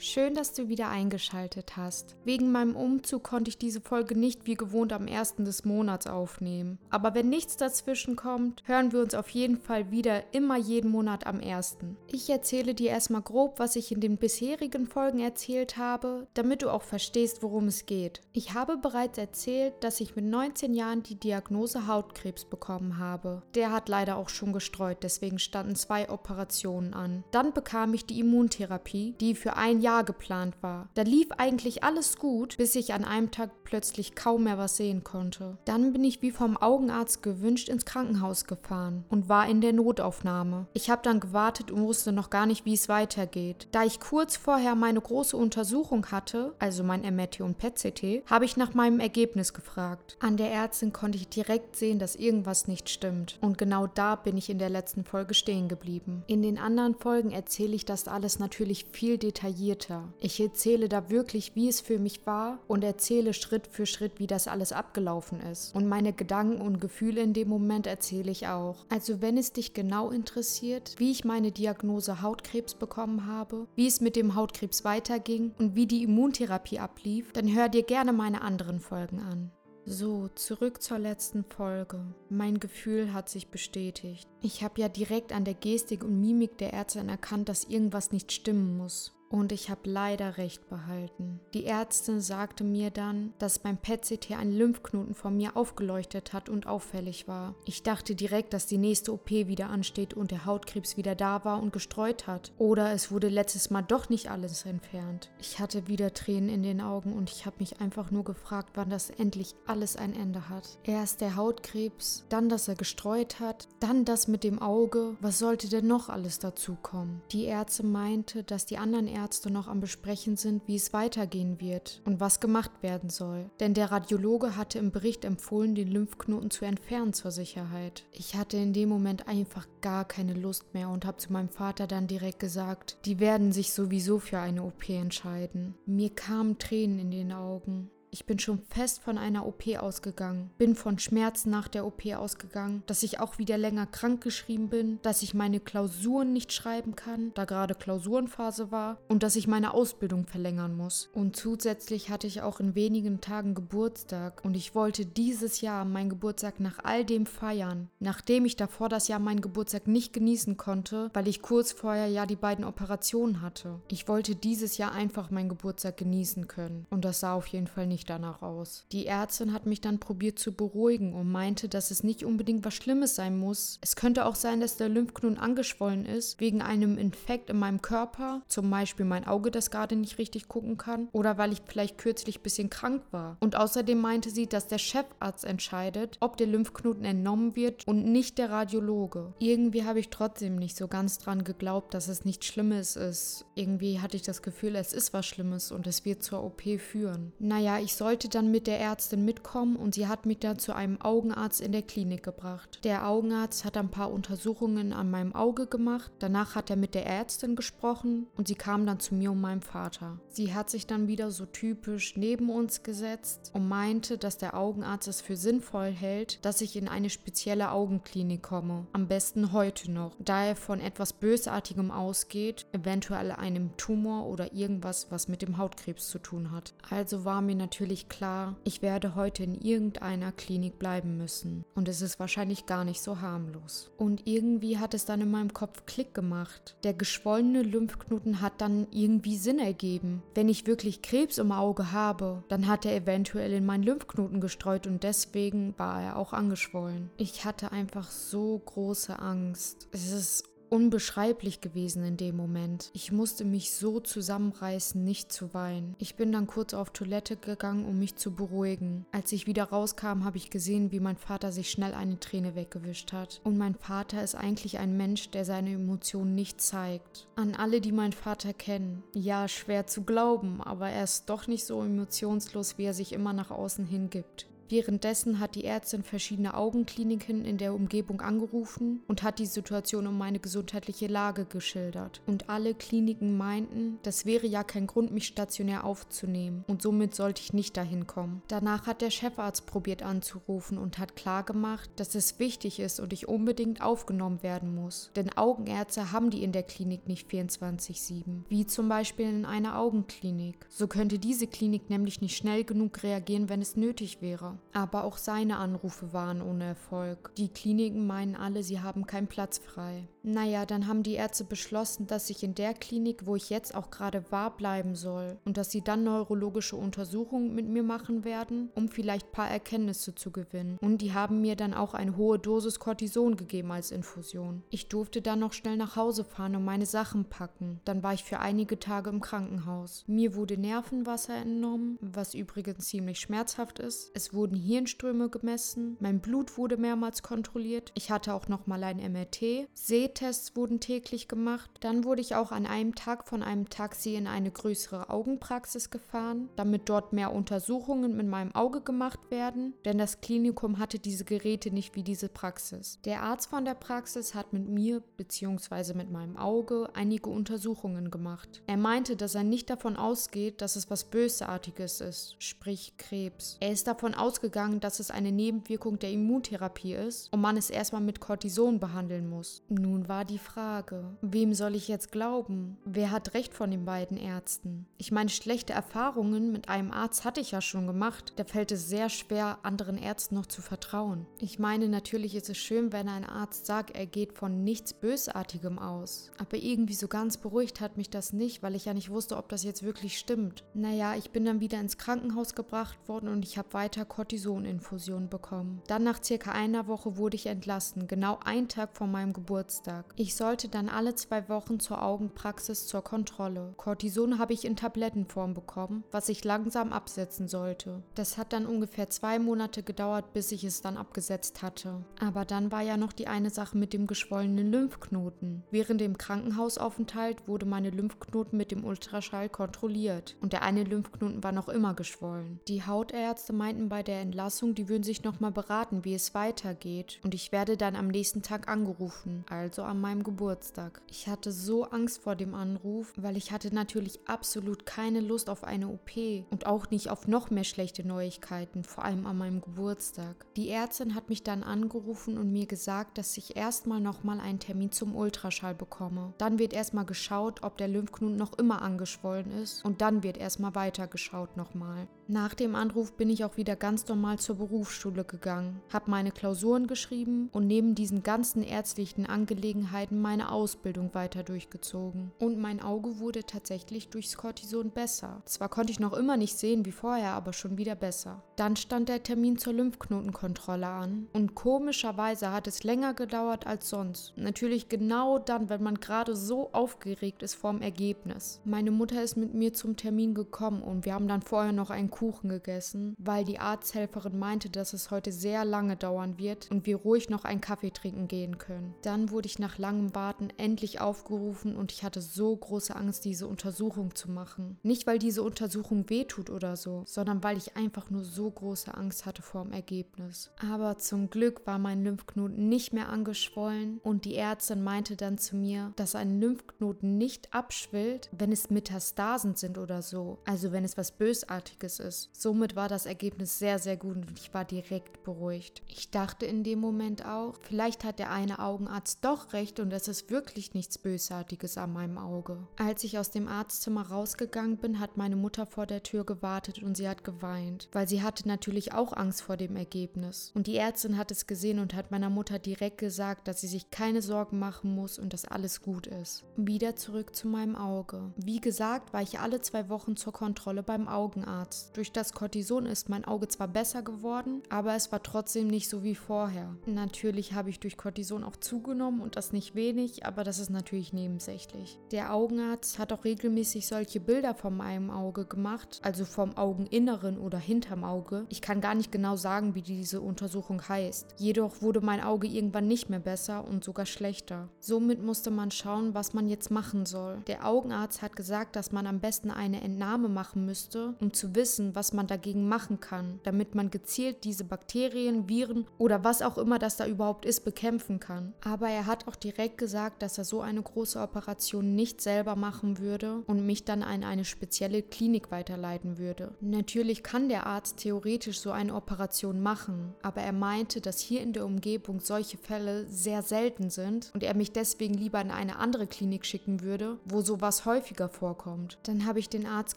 Schön, dass du wieder eingeschaltet hast. Wegen meinem Umzug konnte ich diese Folge nicht wie gewohnt am 1. des Monats aufnehmen. Aber wenn nichts dazwischen kommt, hören wir uns auf jeden Fall wieder immer jeden Monat am 1. Ich erzähle dir erstmal grob, was ich in den bisherigen Folgen erzählt habe, damit du auch verstehst, worum es geht. Ich habe bereits erzählt, dass ich mit 19 Jahren die Diagnose Hautkrebs bekommen habe. Der hat leider auch schon gestreut, deswegen standen zwei Operationen an. Dann bekam ich die Immuntherapie, die für ein Jahr Jahr geplant war. Da lief eigentlich alles gut, bis ich an einem Tag plötzlich kaum mehr was sehen konnte. Dann bin ich wie vom Augenarzt gewünscht ins Krankenhaus gefahren und war in der Notaufnahme. Ich habe dann gewartet und wusste noch gar nicht, wie es weitergeht. Da ich kurz vorher meine große Untersuchung hatte, also mein MRT und PET-CT, habe ich nach meinem Ergebnis gefragt. An der Ärztin konnte ich direkt sehen, dass irgendwas nicht stimmt. Und genau da bin ich in der letzten Folge stehen geblieben. In den anderen Folgen erzähle ich das alles natürlich viel detaillierter detaillierter. Ich erzähle da wirklich, wie es für mich war und erzähle Schritt für Schritt, wie das alles abgelaufen ist. Und meine Gedanken und Gefühle in dem Moment erzähle ich auch. Also wenn es dich genau interessiert, wie ich meine Diagnose Hautkrebs bekommen habe, wie es mit dem Hautkrebs weiterging und wie die Immuntherapie ablief, dann hör dir gerne meine anderen Folgen an. So, zurück zur letzten Folge. Mein Gefühl hat sich bestätigt. Ich habe ja direkt an der Gestik und Mimik der Ärztin erkannt, dass irgendwas nicht stimmen muss. Und ich habe leider recht behalten. Die Ärztin sagte mir dann, dass beim PET-CT ein Lymphknoten vor mir aufgeleuchtet hat und auffällig war. Ich dachte direkt, dass die nächste OP wieder ansteht und der Hautkrebs wieder da war und gestreut hat. Oder es wurde letztes Mal doch nicht alles entfernt. Ich hatte wieder Tränen in den Augen und ich habe mich einfach nur gefragt, wann das endlich alles ein Ende hat. Erst der Hautkrebs, dann, dass er gestreut hat, dann das mit dem Auge. Was sollte denn noch alles dazukommen? Die Ärzte meinte, dass die anderen Ärzte Ärzte noch am Besprechen sind, wie es weitergehen wird und was gemacht werden soll. Denn der Radiologe hatte im Bericht empfohlen, den Lymphknoten zu entfernen zur Sicherheit. Ich hatte in dem Moment einfach gar keine Lust mehr und habe zu meinem Vater dann direkt gesagt, die werden sich sowieso für eine OP entscheiden. Mir kamen Tränen in den Augen. Ich bin schon fest von einer OP ausgegangen, bin von Schmerzen nach der OP ausgegangen, dass ich auch wieder länger krank geschrieben bin, dass ich meine Klausuren nicht schreiben kann, da gerade Klausurenphase war und dass ich meine Ausbildung verlängern muss. Und zusätzlich hatte ich auch in wenigen Tagen Geburtstag und ich wollte dieses Jahr meinen Geburtstag nach all dem feiern, nachdem ich davor das Jahr meinen Geburtstag nicht genießen konnte, weil ich kurz vorher ja die beiden Operationen hatte. Ich wollte dieses Jahr einfach meinen Geburtstag genießen können und das sah auf jeden Fall nicht danach aus. Die Ärztin hat mich dann probiert zu beruhigen und meinte, dass es nicht unbedingt was Schlimmes sein muss. Es könnte auch sein, dass der Lymphknoten angeschwollen ist wegen einem Infekt in meinem Körper, zum Beispiel mein Auge, das gerade nicht richtig gucken kann, oder weil ich vielleicht kürzlich ein bisschen krank war. Und außerdem meinte sie, dass der Chefarzt entscheidet, ob der Lymphknoten entnommen wird und nicht der Radiologe. Irgendwie habe ich trotzdem nicht so ganz dran geglaubt, dass es nichts Schlimmes ist. Irgendwie hatte ich das Gefühl, es ist was Schlimmes und es wird zur OP führen. Naja, ich ich sollte dann mit der Ärztin mitkommen und sie hat mich dann zu einem Augenarzt in der Klinik gebracht. Der Augenarzt hat ein paar Untersuchungen an meinem Auge gemacht. Danach hat er mit der Ärztin gesprochen und sie kam dann zu mir und meinem Vater. Sie hat sich dann wieder so typisch neben uns gesetzt und meinte, dass der Augenarzt es für sinnvoll hält, dass ich in eine spezielle Augenklinik komme. Am besten heute noch, da er von etwas Bösartigem ausgeht, eventuell einem Tumor oder irgendwas, was mit dem Hautkrebs zu tun hat. Also war mir natürlich natürlich klar, ich werde heute in irgendeiner Klinik bleiben müssen. Und es ist wahrscheinlich gar nicht so harmlos. Und irgendwie hat es dann in meinem Kopf Klick gemacht. Der geschwollene Lymphknoten hat dann irgendwie Sinn ergeben. Wenn ich wirklich Krebs im Auge habe, dann hat er eventuell in meinen Lymphknoten gestreut und deswegen war er auch angeschwollen. Ich hatte einfach so große Angst. Es ist unbeschreiblich gewesen in dem Moment. Ich musste mich so zusammenreißen, nicht zu weinen. Ich bin dann kurz auf Toilette gegangen, um mich zu beruhigen. Als ich wieder rauskam, habe ich gesehen, wie mein Vater sich schnell eine Träne weggewischt hat. Und mein Vater ist eigentlich ein Mensch, der seine Emotionen nicht zeigt. An alle, die meinen Vater kennen. Ja, schwer zu glauben, aber er ist doch nicht so emotionslos, wie er sich immer nach außen hingibt. Währenddessen hat die Ärztin verschiedene Augenkliniken in der Umgebung angerufen und hat die Situation um meine gesundheitliche Lage geschildert. Und alle Kliniken meinten, das wäre ja kein Grund, mich stationär aufzunehmen und somit sollte ich nicht dahin kommen. Danach hat der Chefarzt probiert anzurufen und hat klargemacht, dass es wichtig ist und ich unbedingt aufgenommen werden muss. Denn Augenärzte haben die in der Klinik nicht 24-7, wie zum Beispiel in einer Augenklinik. So könnte diese Klinik nämlich nicht schnell genug reagieren, wenn es nötig wäre. Aber auch seine Anrufe waren ohne Erfolg. Die Kliniken meinen alle, sie haben keinen Platz frei. Naja, dann haben die Ärzte beschlossen, dass ich in der Klinik, wo ich jetzt auch gerade war, bleiben soll und dass sie dann neurologische Untersuchungen mit mir machen werden, um vielleicht ein paar Erkenntnisse zu gewinnen. Und die haben mir dann auch eine hohe Dosis Cortison gegeben als Infusion. Ich durfte dann noch schnell nach Hause fahren und meine Sachen packen. Dann war ich für einige Tage im Krankenhaus. Mir wurde Nervenwasser entnommen, was übrigens ziemlich schmerzhaft ist. Es wurden Hirnströme gemessen, mein Blut wurde mehrmals kontrolliert. Ich hatte auch noch mal ein MRT. Seht Tests wurden täglich gemacht. Dann wurde ich auch an einem Tag von einem Taxi in eine größere Augenpraxis gefahren, damit dort mehr Untersuchungen mit meinem Auge gemacht werden, denn das Klinikum hatte diese Geräte nicht wie diese Praxis. Der Arzt von der Praxis hat mit mir bzw. mit meinem Auge einige Untersuchungen gemacht. Er meinte, dass er nicht davon ausgeht, dass es was Bösartiges ist, sprich Krebs. Er ist davon ausgegangen, dass es eine Nebenwirkung der Immuntherapie ist und man es erstmal mit Cortison behandeln muss. Nun war die Frage, wem soll ich jetzt glauben? Wer hat recht von den beiden Ärzten? Ich meine, schlechte Erfahrungen mit einem Arzt hatte ich ja schon gemacht. Da fällt es sehr schwer, anderen Ärzten noch zu vertrauen. Ich meine, natürlich ist es schön, wenn ein Arzt sagt, er geht von nichts Bösartigem aus. Aber irgendwie so ganz beruhigt hat mich das nicht, weil ich ja nicht wusste, ob das jetzt wirklich stimmt. Naja, ich bin dann wieder ins Krankenhaus gebracht worden und ich habe weiter Cortisoninfusionen bekommen. Dann nach circa einer Woche wurde ich entlassen, genau einen Tag vor meinem Geburtstag. Geburtstag. Ich sollte dann alle zwei Wochen zur Augenpraxis zur Kontrolle. Cortison habe ich in Tablettenform bekommen, was ich langsam absetzen sollte. Das hat dann ungefähr zwei Monate gedauert, bis ich es dann abgesetzt hatte. Aber dann war ja noch die eine Sache mit dem geschwollenen Lymphknoten. Während dem Krankenhausaufenthalt wurde meine Lymphknoten mit dem Ultraschall kontrolliert und der eine Lymphknoten war noch immer geschwollen. Die Hautärzte meinten bei der Entlassung, die würden sich nochmal beraten, wie es weitergeht und ich werde dann am nächsten Tag angerufen, also an meinem Geburtstag. Ich hatte so Angst vor dem Anruf, weil ich hatte natürlich absolut keine Lust auf eine OP und auch nicht auf noch mehr schlechte Neuigkeiten, vor allem an meinem Geburtstag. Die Ärztin hat mich dann angerufen und mir gesagt, dass ich erstmal nochmal einen Termin zum Ultraschall bekomme. Dann wird erstmal geschaut, ob der Lymphknoten noch immer angeschwollen ist und dann wird erstmal weitergeschaut nochmal. Nach dem Anruf bin ich auch wieder ganz normal zur Berufsschule gegangen, habe meine Klausuren geschrieben und neben diesen ganzen ärztlichen Angelegenheiten meine Ausbildung weiter durchgezogen. Und mein Auge wurde tatsächlich durchs Cortison besser. Zwar konnte ich noch immer nicht sehen wie vorher, aber schon wieder besser. Dann stand der Termin zur Lymphknotenkontrolle an und komischerweise hat es länger gedauert als sonst. Natürlich genau dann, wenn man gerade so aufgeregt ist vorm Ergebnis. Meine Mutter ist mit mir zum Termin gekommen und wir haben dann vorher noch einen Kuchen gegessen, weil die Arzthelferin meinte, dass es heute sehr lange dauern wird und wir ruhig noch einen Kaffee trinken gehen können. Dann wurde ich nach langem Warten endlich aufgerufen und ich hatte so große Angst, diese Untersuchung zu machen. Nicht, weil diese Untersuchung wehtut oder so, sondern weil ich einfach nur so große Angst hatte vor dem Ergebnis. Aber zum Glück war mein Lymphknoten nicht mehr angeschwollen und die Ärztin meinte dann zu mir, dass ein Lymphknoten nicht abschwillt, wenn es Metastasen sind oder so, also wenn es was Bösartiges ist ist. Somit war das Ergebnis sehr, sehr gut und ich war direkt beruhigt. Ich dachte in dem Moment auch, vielleicht hat der eine Augenarzt doch recht und es ist wirklich nichts Bösartiges an meinem Auge. Als ich aus dem Arztzimmer rausgegangen bin, hat meine Mutter vor der Tür gewartet und sie hat geweint, weil sie hatte natürlich auch Angst vor dem Ergebnis. Und die Ärztin hat es gesehen und hat meiner Mutter direkt gesagt, dass sie sich keine Sorgen machen muss und dass alles gut ist. Wieder zurück zu meinem Auge. Wie gesagt, war ich alle zwei Wochen zur Kontrolle beim Augenarzt. Durch das Cortison ist mein Auge zwar besser geworden, aber es war trotzdem nicht so wie vorher. Natürlich habe ich durch Cortison auch zugenommen und das nicht wenig, aber das ist natürlich nebensächlich. Der Augenarzt hat auch regelmäßig solche Bilder von meinem Auge gemacht, also vom Augeninneren oder hinterm Auge. Ich kann gar nicht genau sagen, wie diese Untersuchung heißt. Jedoch wurde mein Auge irgendwann nicht mehr besser und sogar schlechter. Somit musste man schauen, was man jetzt machen soll. Der Augenarzt hat gesagt, dass man am besten eine Entnahme machen müsste, um zu wissen, was man dagegen machen kann, damit man gezielt diese Bakterien, Viren oder was auch immer das da überhaupt ist, bekämpfen kann. Aber er hat auch direkt gesagt, dass er so eine große Operation nicht selber machen würde und mich dann an eine spezielle Klinik weiterleiten würde. Natürlich kann der Arzt theoretisch so eine Operation machen, aber er meinte, dass hier in der Umgebung solche Fälle sehr selten sind und er mich deswegen lieber in eine andere Klinik schicken würde, wo sowas häufiger vorkommt. Dann habe ich den Arzt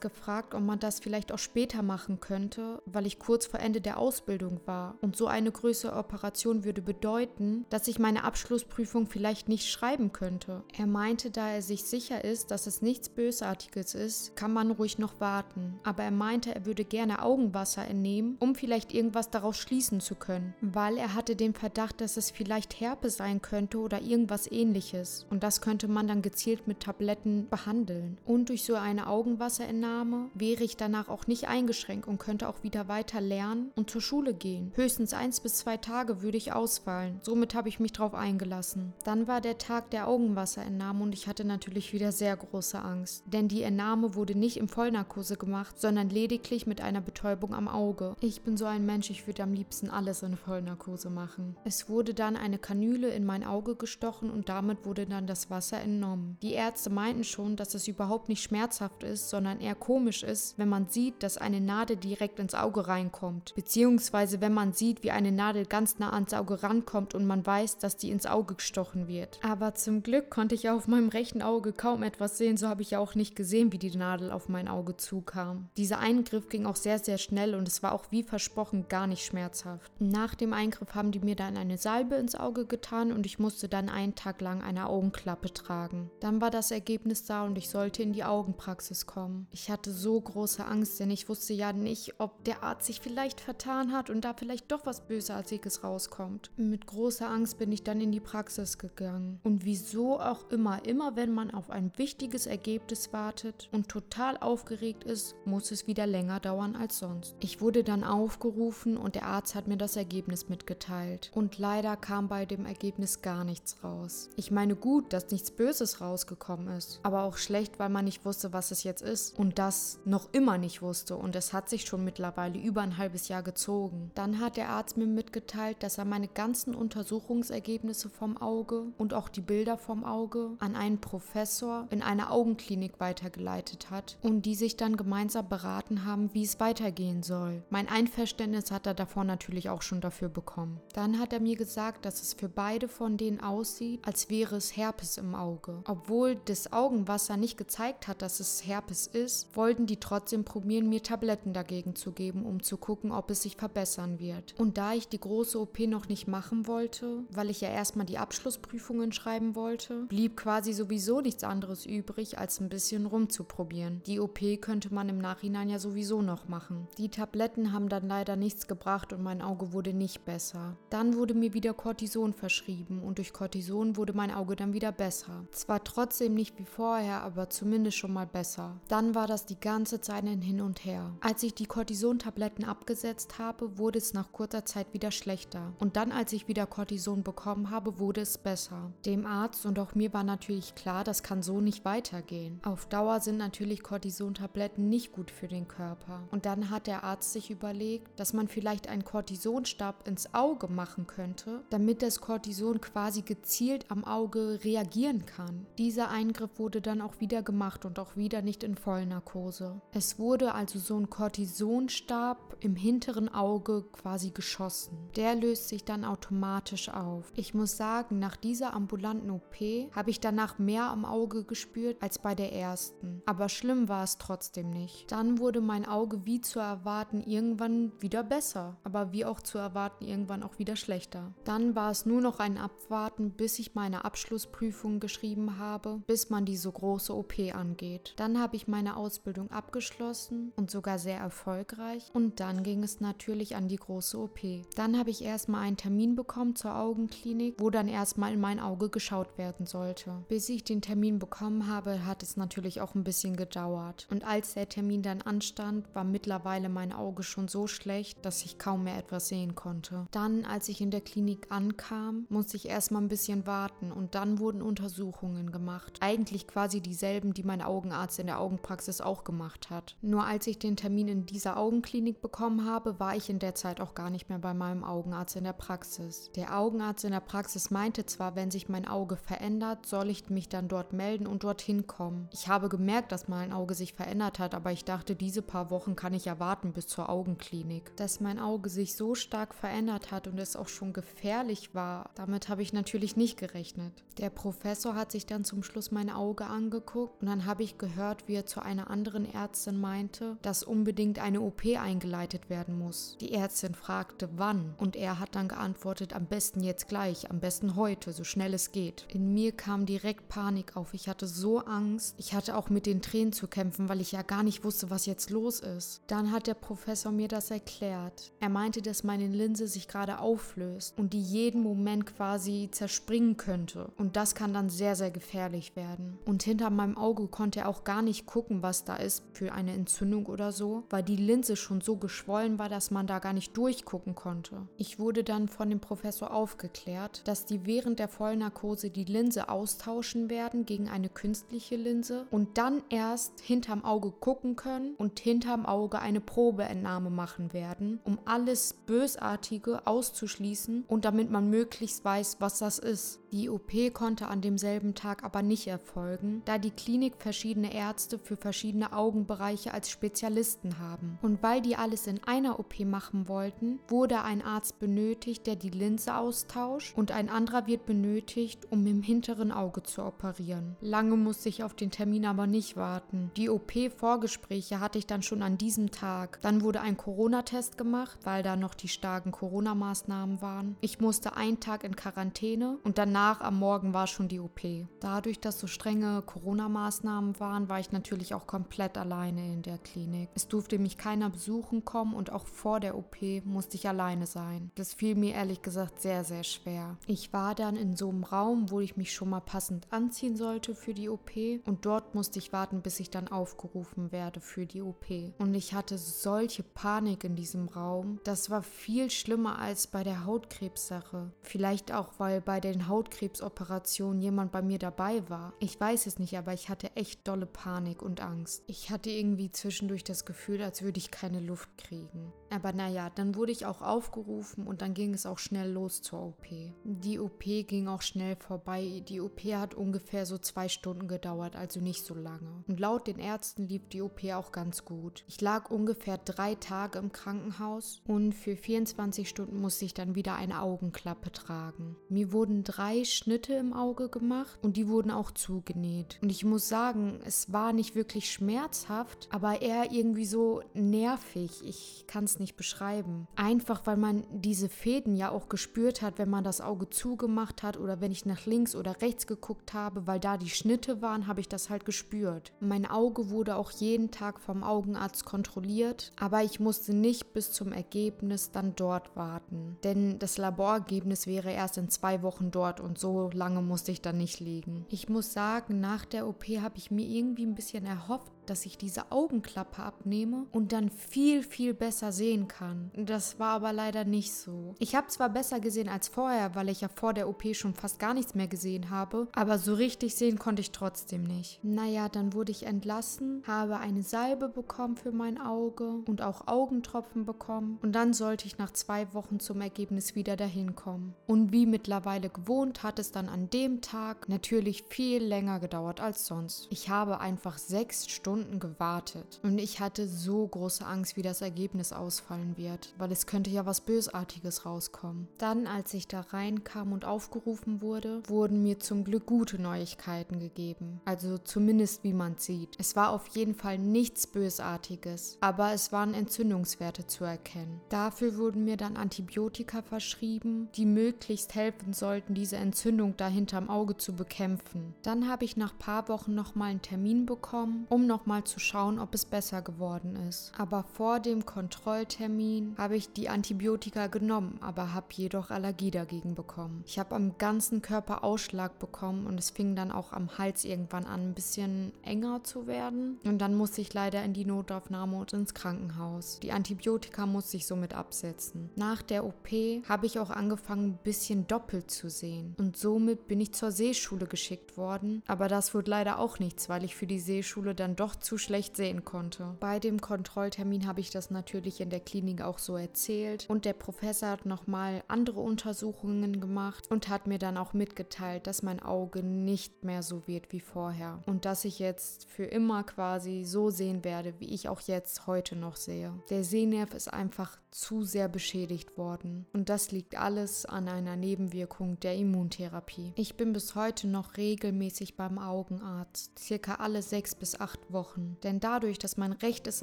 gefragt, ob man das vielleicht auch später machen könnte, weil ich kurz vor Ende der Ausbildung war. Und so eine größere Operation würde bedeuten, dass ich meine Abschlussprüfung vielleicht nicht schreiben könnte. Er meinte, da er sich sicher ist, dass es nichts Bösartiges ist, kann man ruhig noch warten. Aber er meinte, er würde gerne Augenwasser entnehmen, um vielleicht irgendwas daraus schließen zu können. Weil er hatte den Verdacht, dass es vielleicht Herpes sein könnte oder irgendwas ähnliches. Und das könnte man dann gezielt mit Tabletten behandeln. Und durch so eine Augenwasserentnahme wäre ich danach auch nicht eingeschränkt und könnte auch wieder weiter lernen und zur Schule gehen. Höchstens eins bis zwei Tage würde ich ausfallen. Somit habe ich mich darauf eingelassen. Dann war der Tag der Augenwasserentnahme und ich hatte natürlich wieder sehr große Angst. Denn die Entnahme wurde nicht im Vollnarkose gemacht, sondern lediglich mit einer Betäubung am Auge. Ich bin so ein Mensch, ich würde am liebsten alles in Vollnarkose machen. Es wurde dann eine Kanüle in mein Auge gestochen und damit wurde dann das Wasser entnommen. Die Ärzte meinten schon, dass es überhaupt nicht schmerzhaft ist, sondern eher komisch ist, wenn man sieht, dass eine Nadel direkt ins Auge reinkommt. Beziehungsweise wenn man sieht, wie eine Nadel ganz nah ans Auge rankommt und man weiß, dass die ins Auge gestochen wird. Aber zum Glück konnte ich auf meinem rechten Auge kaum etwas sehen, so habe ich ja auch nicht gesehen, wie die Nadel auf mein Auge zukam. Dieser Eingriff ging auch sehr, sehr schnell und es war auch wie versprochen gar nicht schmerzhaft. Nach dem Eingriff haben die mir dann eine Salbe ins Auge getan und ich musste dann einen Tag lang eine Augenklappe tragen. Dann war das Ergebnis da und ich sollte in die Augenpraxis kommen. Ich hatte so große Angst, denn ich wusste ja nicht, ob der Arzt sich vielleicht vertan hat und da vielleicht doch was Bösartiges rauskommt. Mit großer Angst bin ich dann in die Praxis gegangen. Und wieso auch immer, immer wenn man auf ein wichtiges Ergebnis wartet und total aufgeregt ist, muss es wieder länger dauern als sonst. Ich wurde dann aufgerufen und der Arzt hat mir das Ergebnis mitgeteilt. Und leider kam bei dem Ergebnis gar nichts raus. Ich meine gut, dass nichts Böses rausgekommen ist, aber auch schlecht, weil man nicht wusste, was es jetzt ist und das noch immer nicht wusste und es hat sich schon mittlerweile über ein halbes Jahr gezogen. Dann hat der Arzt mir mitgeteilt, dass er meine ganzen Untersuchungsergebnisse vom Auge und auch die Bilder vom Auge an einen Professor in einer Augenklinik weitergeleitet hat und die sich dann gemeinsam beraten haben, wie es weitergehen soll. Mein Einverständnis hat er davor natürlich auch schon dafür bekommen. Dann hat er mir gesagt, dass es für beide von denen aussieht, als wäre es Herpes im Auge. Obwohl das Augenwasser nicht gezeigt hat, dass es Herpes ist, wollten die trotzdem probieren, mir Tabletten dagegen zu geben, um zu gucken, ob es sich verbessern wird. Und da ich die große OP noch nicht machen wollte, weil ich ja erstmal die Abschlussprüfungen schreiben wollte, blieb quasi sowieso nichts anderes übrig, als ein bisschen rumzuprobieren. Die OP könnte man im Nachhinein ja sowieso noch machen. Die Tabletten haben dann leider nichts gebracht und mein Auge wurde nicht besser. Dann wurde mir wieder Cortison verschrieben und durch Cortison wurde mein Auge dann wieder besser. Zwar trotzdem nicht wie vorher, aber zumindest schon mal besser. Dann war das die ganze Zeit ein Hin und Her. Als ich die Cortison-Tabletten abgesetzt habe, wurde es nach kurzer Zeit wieder schlechter. Und dann, als ich wieder Cortison bekommen habe, wurde es besser. Dem Arzt und auch mir war natürlich klar, das kann so nicht weitergehen. Auf Dauer sind natürlich Cortison-Tabletten nicht gut für den Körper. Und dann hat der Arzt sich überlegt, dass man vielleicht einen Cortisonstab ins Auge machen könnte, damit das Cortison quasi gezielt am Auge reagieren kann. Dieser Eingriff wurde dann auch wieder gemacht und auch wieder nicht in Vollnarkose. Es wurde also so ein Cortisonstab im hinteren Auge quasi geschossen. Der löst sich dann automatisch auf. Ich muss sagen, nach dieser ambulanten OP habe ich danach mehr am Auge gespürt als bei der ersten. Aber schlimm war es trotzdem nicht. Dann wurde mein Auge wie zu erwarten irgendwann wieder besser, aber wie auch zu erwarten irgendwann auch wieder schlechter. Dann war es nur noch ein Abwarten, bis ich meine Abschlussprüfung geschrieben habe, bis man diese große OP angeht. Dann habe ich meine Ausbildung abgeschlossen und sogar sehr erfolgreich und dann ging es natürlich an die große OP. Dann habe ich erstmal einen Termin bekommen zur Augenklinik, wo dann erstmal in mein Auge geschaut werden sollte. Bis ich den Termin bekommen habe, hat es natürlich auch ein bisschen gedauert. Und als der Termin dann anstand, war mittlerweile mein Auge schon so schlecht, dass ich kaum mehr etwas sehen konnte. Dann, als ich in der Klinik ankam, musste ich erstmal ein bisschen warten und dann wurden Untersuchungen gemacht. Eigentlich quasi dieselben, die mein Augenarzt in der Augenpraxis auch gemacht hat. Nur als ich den den Termin in dieser Augenklinik bekommen habe, war ich in der Zeit auch gar nicht mehr bei meinem Augenarzt in der Praxis. Der Augenarzt in der Praxis meinte zwar, wenn sich mein Auge verändert, soll ich mich dann dort melden und dorthin kommen. Ich habe gemerkt, dass mein Auge sich verändert hat, aber ich dachte, diese paar Wochen kann ich erwarten bis zur Augenklinik. Dass mein Auge sich so stark verändert hat und es auch schon gefährlich war, damit habe ich natürlich nicht gerechnet. Der Professor hat sich dann zum Schluss mein Auge angeguckt und dann habe ich gehört, wie er zu einer anderen Ärztin meinte, dass unbedingt eine OP eingeleitet werden muss. Die Ärztin fragte, wann und er hat dann geantwortet, am besten jetzt gleich, am besten heute, so schnell es geht. In mir kam direkt Panik auf. Ich hatte so Angst. Ich hatte auch mit den Tränen zu kämpfen, weil ich ja gar nicht wusste, was jetzt los ist. Dann hat der Professor mir das erklärt. Er meinte, dass meine Linse sich gerade auflöst und die jeden Moment quasi zerspringen könnte. Und das kann dann sehr, sehr gefährlich werden. Und hinter meinem Auge konnte er auch gar nicht gucken, was da ist für eine Entzündung oder so, weil die Linse schon so geschwollen war, dass man da gar nicht durchgucken konnte. Ich wurde dann von dem Professor aufgeklärt, dass die während der Vollnarkose die Linse austauschen werden gegen eine künstliche Linse und dann erst hinterm Auge gucken können und hinterm Auge eine Probeentnahme machen werden, um alles Bösartige auszuschließen und damit man möglichst weiß, was das ist. Die OP konnte an demselben Tag aber nicht erfolgen, da die Klinik verschiedene Ärzte für verschiedene Augenbereiche als Spezialisten haben. Und weil die alles in einer OP machen wollten, wurde ein Arzt benötigt, der die Linse austauscht und ein anderer wird benötigt, um im hinteren Auge zu operieren. Lange musste ich auf den Termin aber nicht warten. Die OP-Vorgespräche hatte ich dann schon an diesem Tag. Dann wurde ein Corona-Test gemacht, weil da noch die starken Corona-Maßnahmen waren. Ich musste einen Tag in Quarantäne und danach danach am Morgen war schon die OP. Dadurch, dass so strenge Corona-Maßnahmen waren, war ich natürlich auch komplett alleine in der Klinik. Es durfte mich keiner besuchen kommen und auch vor der OP musste ich alleine sein. Das fiel mir ehrlich gesagt sehr, sehr schwer. Ich war dann in so einem Raum, wo ich mich schon mal passend anziehen sollte für die OP und dort musste ich warten, bis ich dann aufgerufen werde für die OP. Und ich hatte solche Panik in diesem Raum. Das war viel schlimmer als bei der Hautkrebssache. Vielleicht auch, weil bei den Hautkrebs Hautkrebsoperation jemand bei mir dabei war. Ich weiß es nicht, aber ich hatte echt dolle Panik und Angst. Ich hatte irgendwie zwischendurch das Gefühl, als würde ich keine Luft kriegen. Aber naja, dann wurde ich auch aufgerufen und dann ging es auch schnell los zur OP. Die OP ging auch schnell vorbei. Die OP hat ungefähr so zwei Stunden gedauert, also nicht so lange. Und laut den Ärzten lief die OP auch ganz gut. Ich lag ungefähr drei Tage im Krankenhaus und für 24 Stunden musste ich dann wieder eine Augenklappe tragen. Mir wurden drei Schnitte im Auge gemacht und die wurden auch zugenäht. Und ich muss sagen, es war nicht wirklich schmerzhaft, aber eher irgendwie so nervig. Ich kann es nicht beschreiben. Einfach weil man diese Fäden ja auch gespürt hat, wenn man das Auge zugemacht hat oder wenn ich nach links oder rechts geguckt habe, weil da die Schnitte waren, habe ich das halt gespürt. Mein Auge wurde auch jeden Tag vom Augenarzt kontrolliert, aber ich musste nicht bis zum Ergebnis dann dort warten. Denn das Laborergebnis wäre erst in zwei Wochen dort und so lange musste ich dann nicht liegen. Ich muss sagen, nach der OP habe ich mir irgendwie ein bisschen erhofft, dass ich diese Augenklappe abnehme und dann viel, viel besser sehen kann. Das war aber leider nicht so. Ich habe zwar besser gesehen als vorher, weil ich ja vor der OP schon fast gar nichts mehr gesehen habe, aber so richtig sehen konnte ich trotzdem nicht. Naja, dann wurde ich entlassen, habe eine Salbe bekommen für mein Auge und auch Augentropfen bekommen und dann sollte ich nach zwei Wochen zum Ergebnis wieder dahin kommen. Und wie mittlerweile gewohnt, hat es dann an dem Tag natürlich viel länger gedauert als sonst. Ich habe einfach sechs Stunden Stunden gewartet und ich hatte so große Angst, wie das Ergebnis ausfallen wird, weil es könnte ja was Bösartiges rauskommen. Dann, als ich da reinkam und aufgerufen wurde, wurden mir zum Glück gute Neuigkeiten gegeben. Also zumindest wie man sieht. Es war auf jeden Fall nichts Bösartiges, aber es waren Entzündungswerte zu erkennen. Dafür wurden mir dann Antibiotika verschrieben, die möglichst helfen sollten, diese Entzündung da hinterm Auge zu bekämpfen. Dann habe ich nach paar Wochen nochmal einen Termin bekommen, um noch nochmal zu schauen, ob es besser geworden ist. Aber vor dem Kontrolltermin habe ich die Antibiotika genommen, aber habe jedoch Allergie dagegen bekommen. Ich habe am ganzen Körper Ausschlag bekommen und es fing dann auch am Hals irgendwann an, ein bisschen enger zu werden. Und dann musste ich leider in die Notaufnahme und ins Krankenhaus. Die Antibiotika musste ich somit absetzen. Nach der OP habe ich auch angefangen, ein bisschen doppelt zu sehen. Und somit bin ich zur Seeschule geschickt worden. Aber das wurde leider auch nichts, weil ich für die Seeschule dann doch doch zu schlecht sehen konnte. Bei dem Kontrolltermin habe ich das natürlich in der Klinik auch so erzählt und der Professor hat nochmal andere Untersuchungen gemacht und hat mir dann auch mitgeteilt, dass mein Auge nicht mehr so wird wie vorher und dass ich jetzt für immer quasi so sehen werde, wie ich auch jetzt heute noch sehe. Der Sehnerv ist einfach zu sehr beschädigt worden und das liegt alles an einer Nebenwirkung der Immuntherapie. Ich bin bis heute noch regelmäßig beim Augenarzt, circa alle sechs bis acht Wochen. Denn dadurch, dass mein rechtes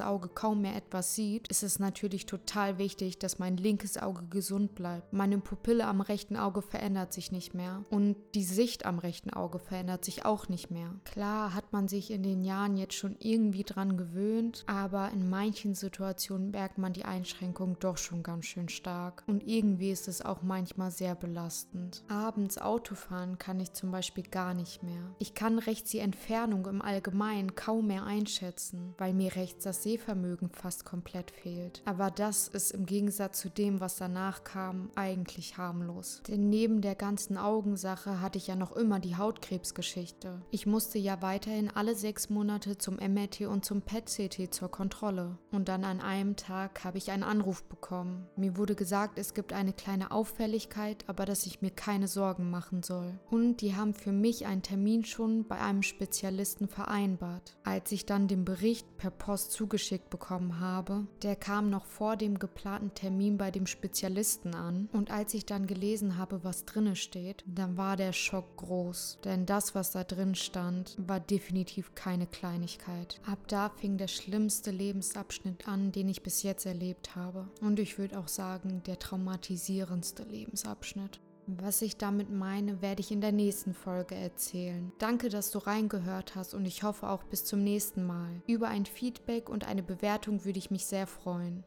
Auge kaum mehr etwas sieht, ist es natürlich total wichtig, dass mein linkes Auge gesund bleibt. Meine Pupille am rechten Auge verändert sich nicht mehr und die Sicht am rechten Auge verändert sich auch nicht mehr. Klar hat man sich in den Jahren jetzt schon irgendwie dran gewöhnt, aber in manchen Situationen merkt man die Einschränkung doch schon ganz schön stark und irgendwie ist es auch manchmal sehr belastend. Abends Autofahren kann ich zum Beispiel gar nicht mehr. Ich kann rechts die Entfernung im Allgemeinen kaum mehr einschätzen, weil mir rechts das Sehvermögen fast komplett fehlt. Aber das ist im Gegensatz zu dem, was danach kam, eigentlich harmlos. Denn neben der ganzen Augensache hatte ich ja noch immer die Hautkrebsgeschichte. Ich musste ja weiterhin alle sechs Monate zum MRT und zum PET-CT zur Kontrolle. Und dann an einem Tag habe ich einen Anruf bekommen. Mir wurde gesagt, es gibt eine kleine Auffälligkeit, aber dass ich mir keine Sorgen machen soll. Und die haben für mich einen Termin schon bei einem Spezialisten vereinbart. Als ich dann den Bericht per Post zugeschickt bekommen habe, der kam noch vor dem geplanten Termin bei dem Spezialisten an. Und als ich dann gelesen habe, was drinne steht, dann war der Schock groß. Denn das, was da drin stand, war definitiv keine Kleinigkeit. Ab da fing der schlimmste Lebensabschnitt an, den ich bis jetzt erlebt habe. Und ich würde auch sagen, der traumatisierendste Lebensabschnitt. Was ich damit meine, werde ich in der nächsten Folge erzählen. Danke, dass du reingehört hast und ich hoffe auch bis zum nächsten Mal. Über ein Feedback und eine Bewertung würde ich mich sehr freuen.